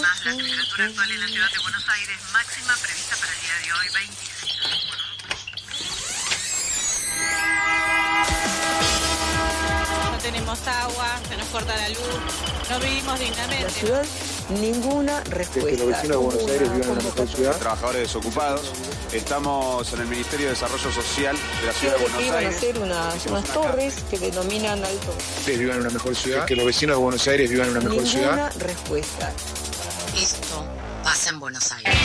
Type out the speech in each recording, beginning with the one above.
máxima. La temperatura actual en la ciudad de Buenos Aires, máxima prevista para el día de hoy, 26 No tenemos agua, se nos corta la luz, no vivimos dignamente. La ciudad, ninguna que respuesta. los vecinos de Buenos Aires vivan en una mejor ciudad. trabajadores desocupados. Estamos en el Ministerio de Desarrollo Social de la Ciudad de Quieren Buenos iban a Aires. hacer unas, Hicimos unas una torres que denominan alto. Ustedes vivan en una mejor ciudad. Que los vecinos de Buenos Aires vivan en una mejor ciudad. Ninguna respuesta. Buenos Aires.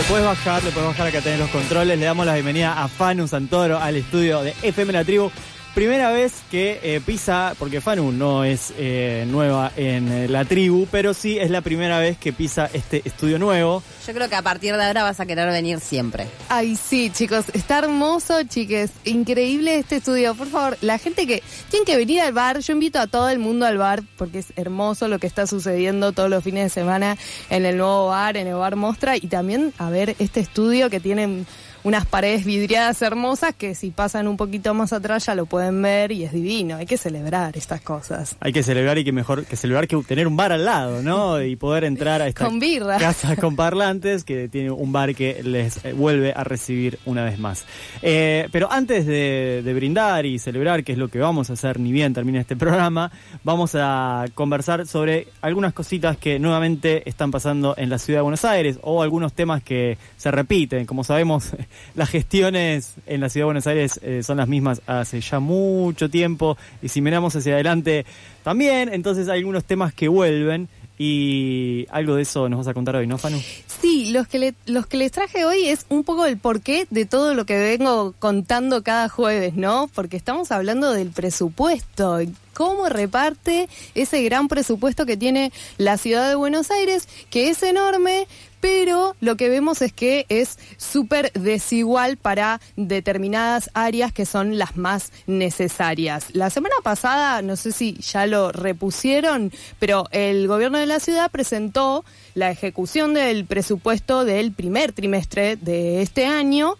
Le puedes bajar, le puedes bajar acá tenés los controles. Le damos la bienvenida a Fanu Santoro al estudio de FM La Tribu. Primera vez que eh, pisa, porque Fanu no es eh, nueva en eh, la tribu, pero sí es la primera vez que pisa este estudio nuevo. Yo creo que a partir de ahora vas a querer venir siempre. Ay, sí, chicos, está hermoso, chiques. Increíble este estudio. Por favor, la gente que tiene que venir al bar, yo invito a todo el mundo al bar porque es hermoso lo que está sucediendo todos los fines de semana en el nuevo bar, en el bar Mostra, y también a ver este estudio que tiene unas paredes vidriadas hermosas que si pasan un poquito más atrás ya lo pueden ver y es divino. Hay que celebrar estas cosas. Hay que celebrar y que mejor que celebrar que tener un bar al lado, ¿no? Y poder entrar a esta Con birra. casa con parlantes que tiene un bar que les eh, vuelve a recibir una vez más. Eh, pero antes de, de brindar y celebrar, que es lo que vamos a hacer, ni bien termine este programa, vamos a conversar sobre algunas cositas que nuevamente están pasando en la ciudad de Buenos Aires o algunos temas que se repiten. Como sabemos, las gestiones en la ciudad de Buenos Aires eh, son las mismas hace ya mucho tiempo y si miramos hacia adelante también, entonces hay algunos temas que vuelven y algo de eso nos vas a contar hoy, ¿no, Fanu? Sí, los que, los que les traje hoy es un poco el porqué de todo lo que vengo contando cada jueves, ¿no? Porque estamos hablando del presupuesto. ¿Cómo reparte ese gran presupuesto que tiene la ciudad de Buenos Aires, que es enorme, pero lo que vemos es que es súper desigual para determinadas áreas que son las más necesarias. La semana pasada, no sé si ya lo repusieron, pero el gobierno de la ciudad presentó la ejecución del presupuesto del primer trimestre de este año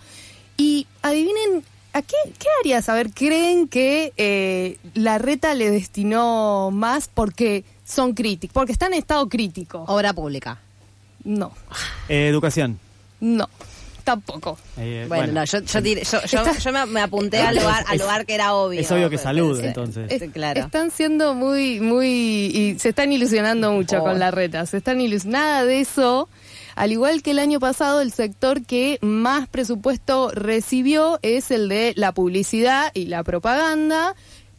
y adivinen. ¿A qué, qué áreas, a ver, creen que eh, la reta le destinó más porque son críticos, porque están en estado crítico? Obra pública. No, Eh, educación. no, tampoco. Eh, Bueno, no, yo, yo, tiré- yo, yo- Está- yo me, me apunté al lugar, al lugar que era obvio. es obvio que Pero- salud, entonces. Es- Es- claro. Están siendo muy, muy, y se están ilusionando mucho Oh. con la reta. Se están ilus- nada de eso. Al igual que el año pasado, el sector que más presupuesto recibió es el de la publicidad y la propaganda.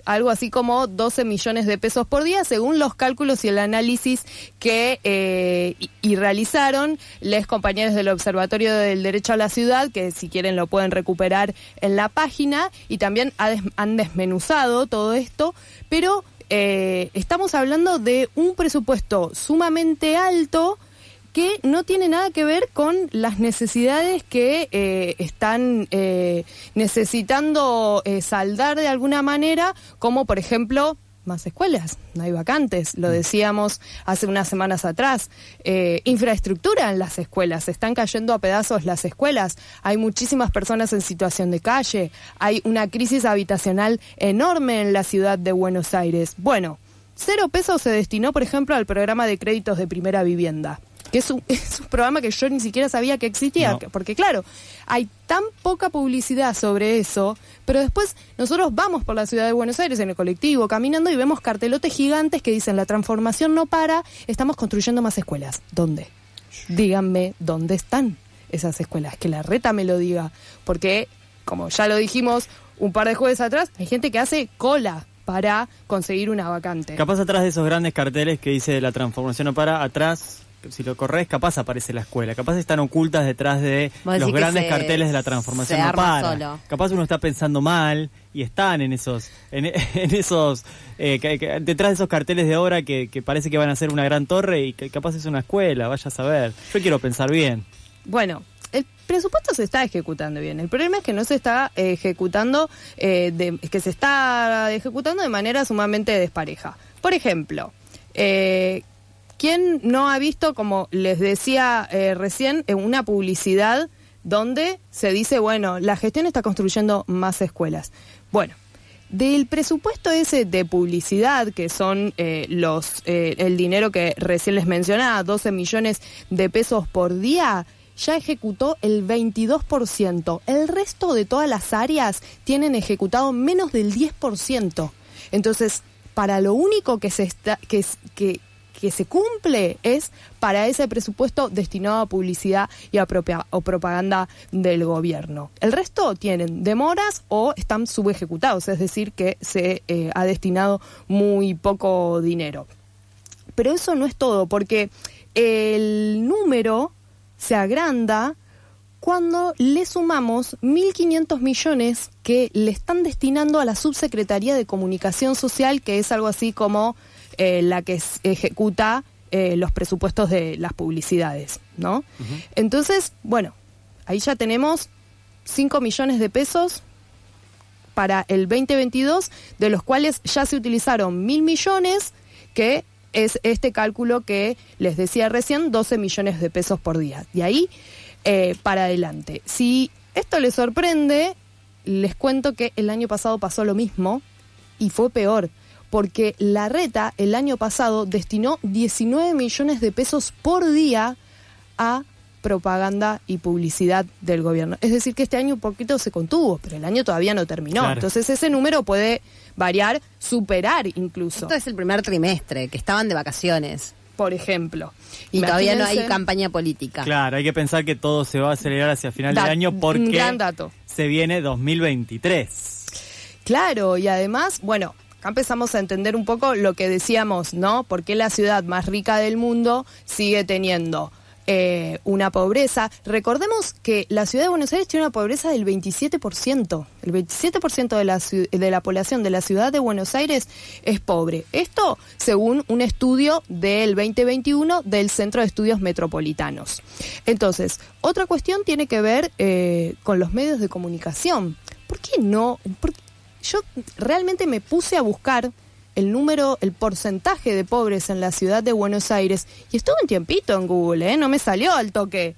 Algo así como 12 millones de pesos por día, según los cálculos y el análisis que eh, realizaron les compañeros del Observatorio del Derecho a la Ciudad, que si quieren lo pueden recuperar en la página, y también han desmenuzado todo esto, pero eh, estamos hablando de un presupuesto sumamente alto que no tiene nada que ver con las necesidades que eh, están eh, necesitando eh, saldar de alguna manera, como por ejemplo más escuelas, no hay vacantes, lo decíamos hace unas semanas atrás. Eh, infraestructura en las escuelas, se están cayendo a pedazos las escuelas, hay muchísimas personas en situación de calle, hay una crisis habitacional enorme en la ciudad de Buenos Aires. Bueno, cero pesos se destinó, por ejemplo, al programa de créditos de primera vivienda que es un, es un programa que yo ni siquiera sabía que existía, No. porque claro, hay tan poca publicidad sobre eso, pero después nosotros vamos por la ciudad de Buenos Aires en el colectivo, caminando y vemos cartelotes gigantes que dicen la transformación no para, estamos construyendo más escuelas. ¿Dónde? Díganme dónde están esas escuelas, que la reta me lo diga, porque como ya lo dijimos un par de jueves atrás, hay gente que hace cola para conseguir una vacante. Capaz atrás de esos grandes carteles que dice la transformación no para, atrás si lo corres, capaz aparece la escuela, capaz están ocultas detrás de los grandes se- carteles de la transformación no para. solo. Capaz uno está pensando mal y están en esos, en, en esos, eh, que- que- detrás de esos carteles de obra que, que parece que van a ser una gran torre y que capaz es una escuela, vaya a saber. Yo quiero pensar bien. Bueno, el presupuesto se está ejecutando bien. El problema es que no se está eh, ejecutando, eh, de- que se está ejecutando de manera sumamente despareja. Por ejemplo, eh, ¿quién no ha visto, como les decía eh, recién, en una publicidad donde se dice, bueno, la gestión está construyendo más escuelas? Bueno. Del presupuesto ese de publicidad, que son eh, los eh, el dinero que recién les mencionaba, 12 millones de pesos por día, ya ejecutó el 22%. El resto de todas las áreas tienen ejecutado menos del 10%. Entonces, para lo único que se está que, es- que que se cumple es para ese presupuesto destinado a publicidad y a propia- o propaganda del gobierno. El resto tienen demoras o están subejecutados, es decir, que se eh, ha destinado muy poco dinero. Pero eso no es todo, porque el número se agranda cuando le sumamos 1.500 millones que le están destinando a la Subsecretaría de Comunicación Social, que es algo así como eh, la que ejecuta eh, los presupuestos de las publicidades, ¿no? Entonces, bueno, ahí ya tenemos 5 millones de pesos para el 2022, de los cuales ya se utilizaron mil millones, que es este cálculo que les decía recién, 12 millones de pesos por día. De ahí eh, para adelante. Si esto les sorprende, les cuento que el año pasado pasó lo mismo y fue peor, porque la reta el año pasado destinó 19 millones de pesos por día a propaganda y publicidad del gobierno. Es decir, que este año un poquito se contuvo, pero el año todavía no terminó. Claro. Entonces ese número puede variar, superar incluso, Esto es el primer trimestre, que estaban de vacaciones. por ejemplo. Y todavía no hay campaña política. Claro, hay que pensar que todo se va a acelerar hacia final Da- del año porque gran dato. se viene 2023. Claro, y además, bueno, acá empezamos a entender un poco lo que decíamos, ¿no? Porque la ciudad más rica del mundo sigue teniendo eh, una pobreza. Recordemos que la ciudad de Buenos Aires tiene una pobreza del 27%. El 27% de la, de la población de la ciudad de Buenos Aires es pobre. Esto según un estudio del 2021 del Centro de Estudios Metropolitanos. Entonces, otra cuestión tiene que ver eh, con los medios de comunicación. ¿Por qué no? por- yo realmente me puse a buscar el número, el porcentaje de pobres en la ciudad de Buenos Aires y estuve un tiempito en Google, ¿eh? no me salió al toque.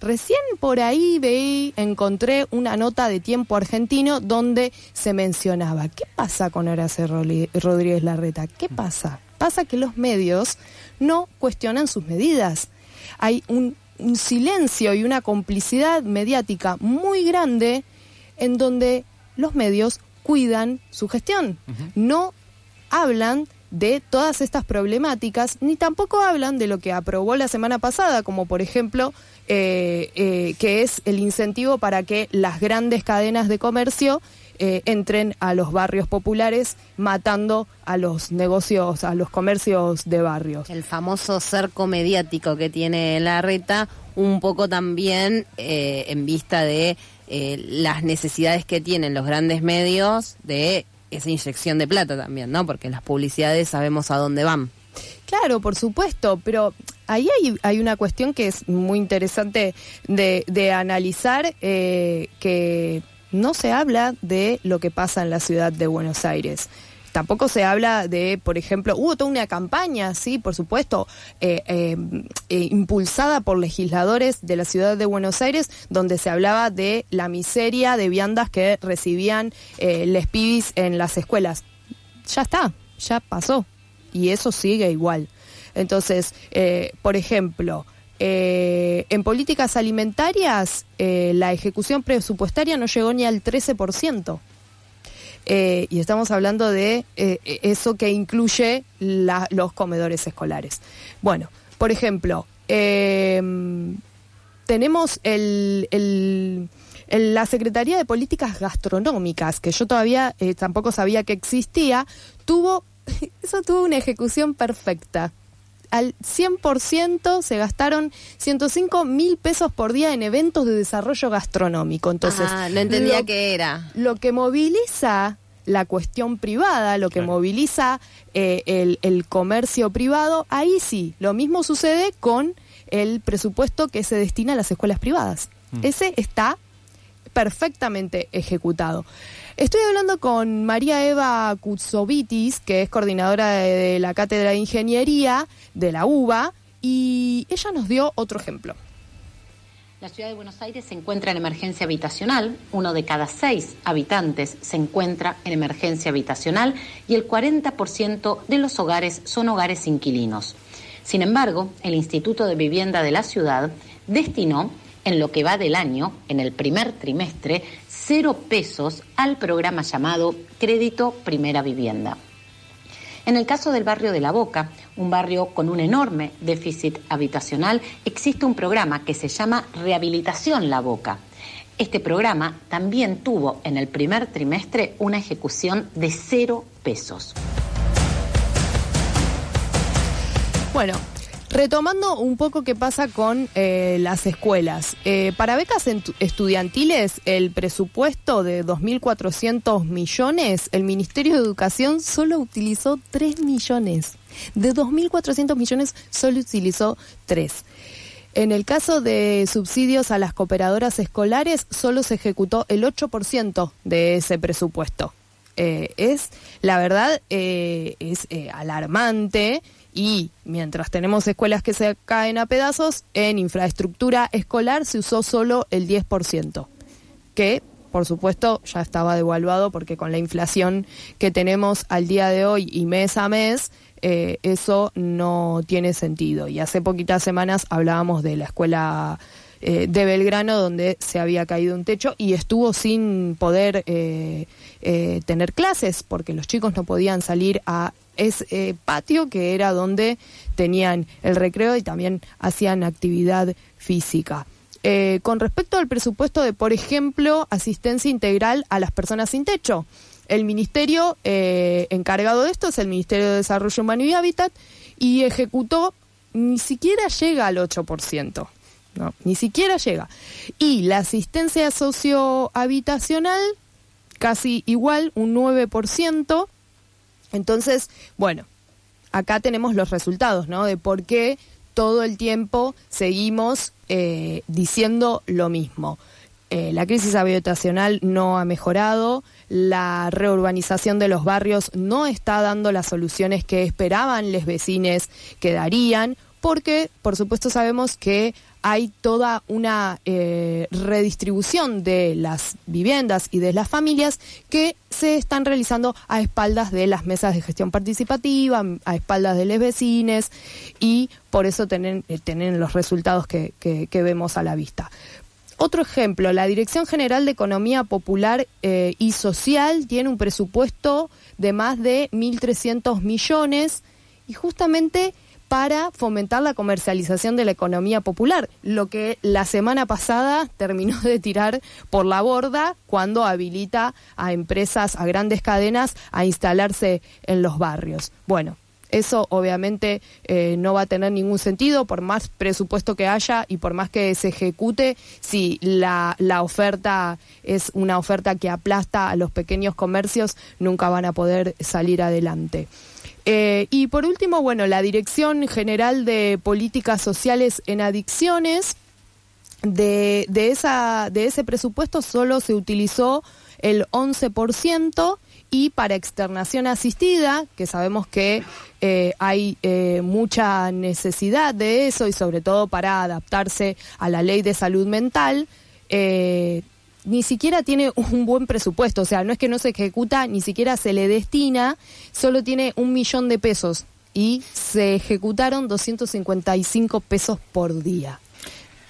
Recién por ahí veí, encontré una nota de tiempo argentino donde se mencionaba, ¿qué pasa con Horacio Rodríguez Larreta? ¿Qué pasa? Pasa que los medios no cuestionan sus medidas. Hay un, un silencio y una complicidad mediática muy grande en donde los medios cuidan su gestión. No hablan de todas estas problemáticas, ni tampoco hablan de lo que aprobó la semana pasada, como por ejemplo, eh, eh, que es el incentivo para que las grandes cadenas de comercio eh, entren a los barrios populares, matando a los negocios, a los comercios de barrios. El famoso cerco mediático que tiene la reta, un poco también eh, en vista de eh, las necesidades que tienen los grandes medios de esa inyección de plata también, ¿no? Porque las publicidades sabemos a dónde van. Claro, por supuesto, pero ahí hay, una cuestión que es muy interesante de, de analizar, eh, que no se habla de lo que pasa en la ciudad de Buenos Aires. Tampoco se habla de, por ejemplo, hubo toda una campaña, sí, por supuesto, eh, eh, eh, impulsada por legisladores de la ciudad de Buenos Aires, donde se hablaba de la miseria de viandas que recibían les pibis en las escuelas. Ya está, ya pasó y eso sigue igual. Entonces, por ejemplo, en políticas alimentarias la ejecución presupuestaria no llegó ni al 13%. Eh, y estamos hablando de eh, eso que incluye los comedores escolares. Bueno, por ejemplo, eh, tenemos la Secretaría de Políticas Gastronómicas, que yo todavía eh, tampoco sabía que existía, tuvo, eso tuvo una ejecución perfecta. Al 100% se gastaron 105 mil pesos por día en eventos de desarrollo gastronómico. Entonces, Ah, no entendía lo- qué era. lo que moviliza la cuestión privada, lo que Claro. moviliza eh, el, el comercio privado, ahí sí, lo mismo sucede con el presupuesto que se destina a las escuelas privadas. Ese está perfectamente ejecutado. Estoy hablando con María Eva Kutsovitis, que es coordinadora de, de la Cátedra de Ingeniería de la UBA, y ella nos dio otro ejemplo. La ciudad de Buenos Aires se encuentra en emergencia habitacional, uno de cada seis habitantes se encuentra en emergencia habitacional y el 40% de los hogares son hogares inquilinos. Sin embargo, el Instituto de Vivienda de la ciudad destinó en lo que va del año, en el primer trimestre, cero pesos al programa llamado Crédito Primera Vivienda. En el caso del barrio de La Boca, un barrio con un enorme déficit habitacional, existe un programa que se llama Rehabilitación La Boca. Este programa también tuvo en el primer trimestre una ejecución de cero pesos. Bueno, retomando un poco qué pasa con eh, las escuelas. Eh, para becas estudiantiles, el presupuesto de 2.400 millones, el Ministerio de Educación solo utilizó 3 millones. De 2.400 millones, solo utilizó 3. En el caso de subsidios a las cooperadoras escolares, solo se ejecutó el 8% de ese presupuesto. Eh, es, la verdad, es alarmante y mientras tenemos escuelas que se caen a pedazos, en infraestructura escolar se usó solo el 10%, que por supuesto ya estaba devaluado porque con la inflación que tenemos al día de hoy y mes a mes, eh, eso no tiene sentido. Y hace poquitas semanas hablábamos de la escuela eh, de Belgrano donde se había caído un techo y estuvo sin poder eh, eh, tener clases porque los chicos no podían salir a ese patio que era donde tenían el recreo y también hacían actividad física. Eh, con respecto al presupuesto de, por ejemplo, asistencia integral a las personas sin techo, el ministerio eh, encargado de esto es el Ministerio de Desarrollo Humano y Hábitat y ejecutó, ni siquiera llega al 8%. No, ni siquiera llega. Y la asistencia sociohabitacional, casi igual, un 9%. Entonces, bueno, acá tenemos los resultados, ¿no? De por qué todo el tiempo seguimos eh, diciendo lo mismo. Eh, la crisis habitacional no ha mejorado, la reurbanización de los barrios no está dando las soluciones que esperaban los vecinos que darían, porque por supuesto sabemos que hay toda una eh, redistribución de las viviendas y de las familias que se están realizando a espaldas de las mesas de gestión participativa, a espaldas de los vecinos y por eso tienen, eh, los resultados que vemos a la vista. Otro ejemplo, la Dirección General de Economía Popular eh, y Social tiene un presupuesto de más de 1.300 millones y justamente para fomentar la comercialización de la economía popular, lo que la semana pasada terminó de tirar por la borda cuando habilita a empresas, a grandes cadenas, a instalarse en los barrios. Bueno, eso obviamente eh, no va a tener ningún sentido por más presupuesto que haya y por más que se ejecute si la, la oferta es una oferta que aplasta a los pequeños comercios, nunca van a poder salir adelante. Eh, y por último, bueno, la Dirección General de Políticas Sociales en Adicciones, de, de, esa, de ese presupuesto solo se utilizó el 11% y para externación asistida, que sabemos que eh, hay eh, mucha necesidad de eso y sobre todo para adaptarse a la ley de salud mental, eh, ni siquiera tiene un buen presupuesto, o sea, no es que no se ejecuta, ni siquiera se le destina, solo tiene un millón de pesos y se ejecutaron 255 pesos por día.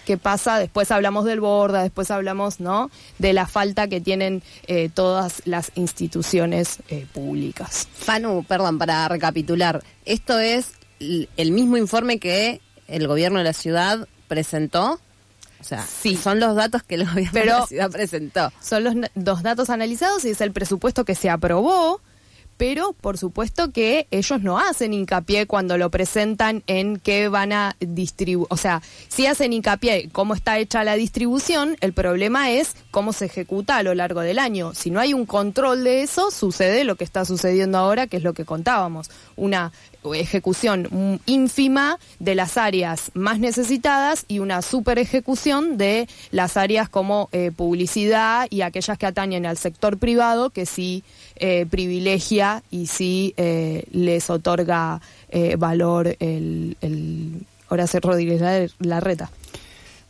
¿Qué pasa? Después hablamos del borda, después hablamos, ¿no? De la falta que tienen eh, todas las instituciones eh, públicas. Fanu, perdón, para recapitular, esto es el mismo informe que el gobierno de la ciudad presentó. O sea, Sí. son los datos que el gobierno de la ciudad presentó. Son los dos datos analizados y es el presupuesto que se aprobó, pero por supuesto que ellos no hacen hincapié cuando lo presentan en qué van a distribuir, o sea, si hacen hincapié cómo está hecha la distribución, el problema es cómo se ejecuta a lo largo del año. Si no hay un control de eso, sucede lo que está sucediendo ahora, que es lo que contábamos, una ejecución ínfima de las áreas más necesitadas y una super ejecución de las áreas como eh, publicidad y aquellas que atañen al sector privado que sí eh, privilegia y sí eh, les otorga valor el, el Horacio Rodríguez Larreta.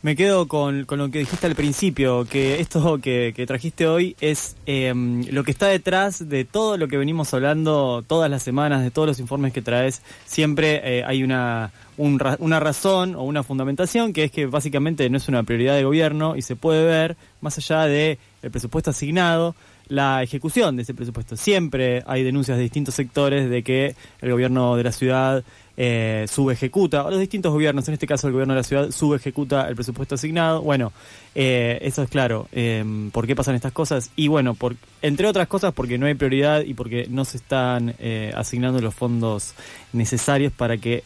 Me quedo con, con, lo que dijiste al principio, que esto que, trajiste hoy es em, lo que está detrás de todo lo que venimos hablando todas las semanas, de todos los informes que traes. Siempre eh, hay una, una razón o una fundamentación, que es que básicamente no es una prioridad de gobierno y se puede ver, más allá del el presupuesto asignado, la ejecución de ese presupuesto. Siempre hay denuncias de distintos sectores de que el gobierno de la ciudad eh, subejecuta, o los distintos gobiernos, en este caso el gobierno de la ciudad, subejecuta el presupuesto asignado. Bueno, eh, eso es claro. Eh, ¿Por qué pasan estas cosas? Y bueno, por, entre otras cosas porque no hay prioridad y porque no se están eh, asignando los fondos necesarios para que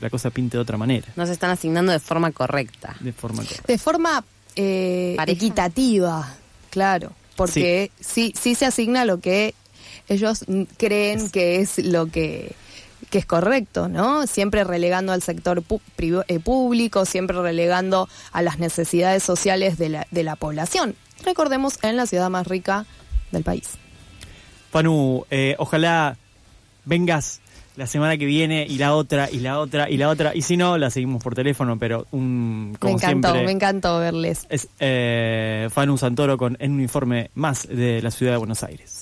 la cosa pinte de otra manera. No se están asignando de forma correcta. De forma correcta. De forma equitativa, claro. Porque sí. sí se asigna lo que ellos creen que es lo que que es correcto, ¿no? Siempre relegando al sector eh, público, siempre relegando a las necesidades sociales de la, de la población. Recordemos, en la ciudad más rica del país. Panu, eh, ojalá vengas la semana que viene y la otra y la otra y la otra. Y si no la seguimos por teléfono pero un como me encantó siempre, me encantó verles. es eh, Fanu Santoro con en un informe más de la ciudad de Buenos Aires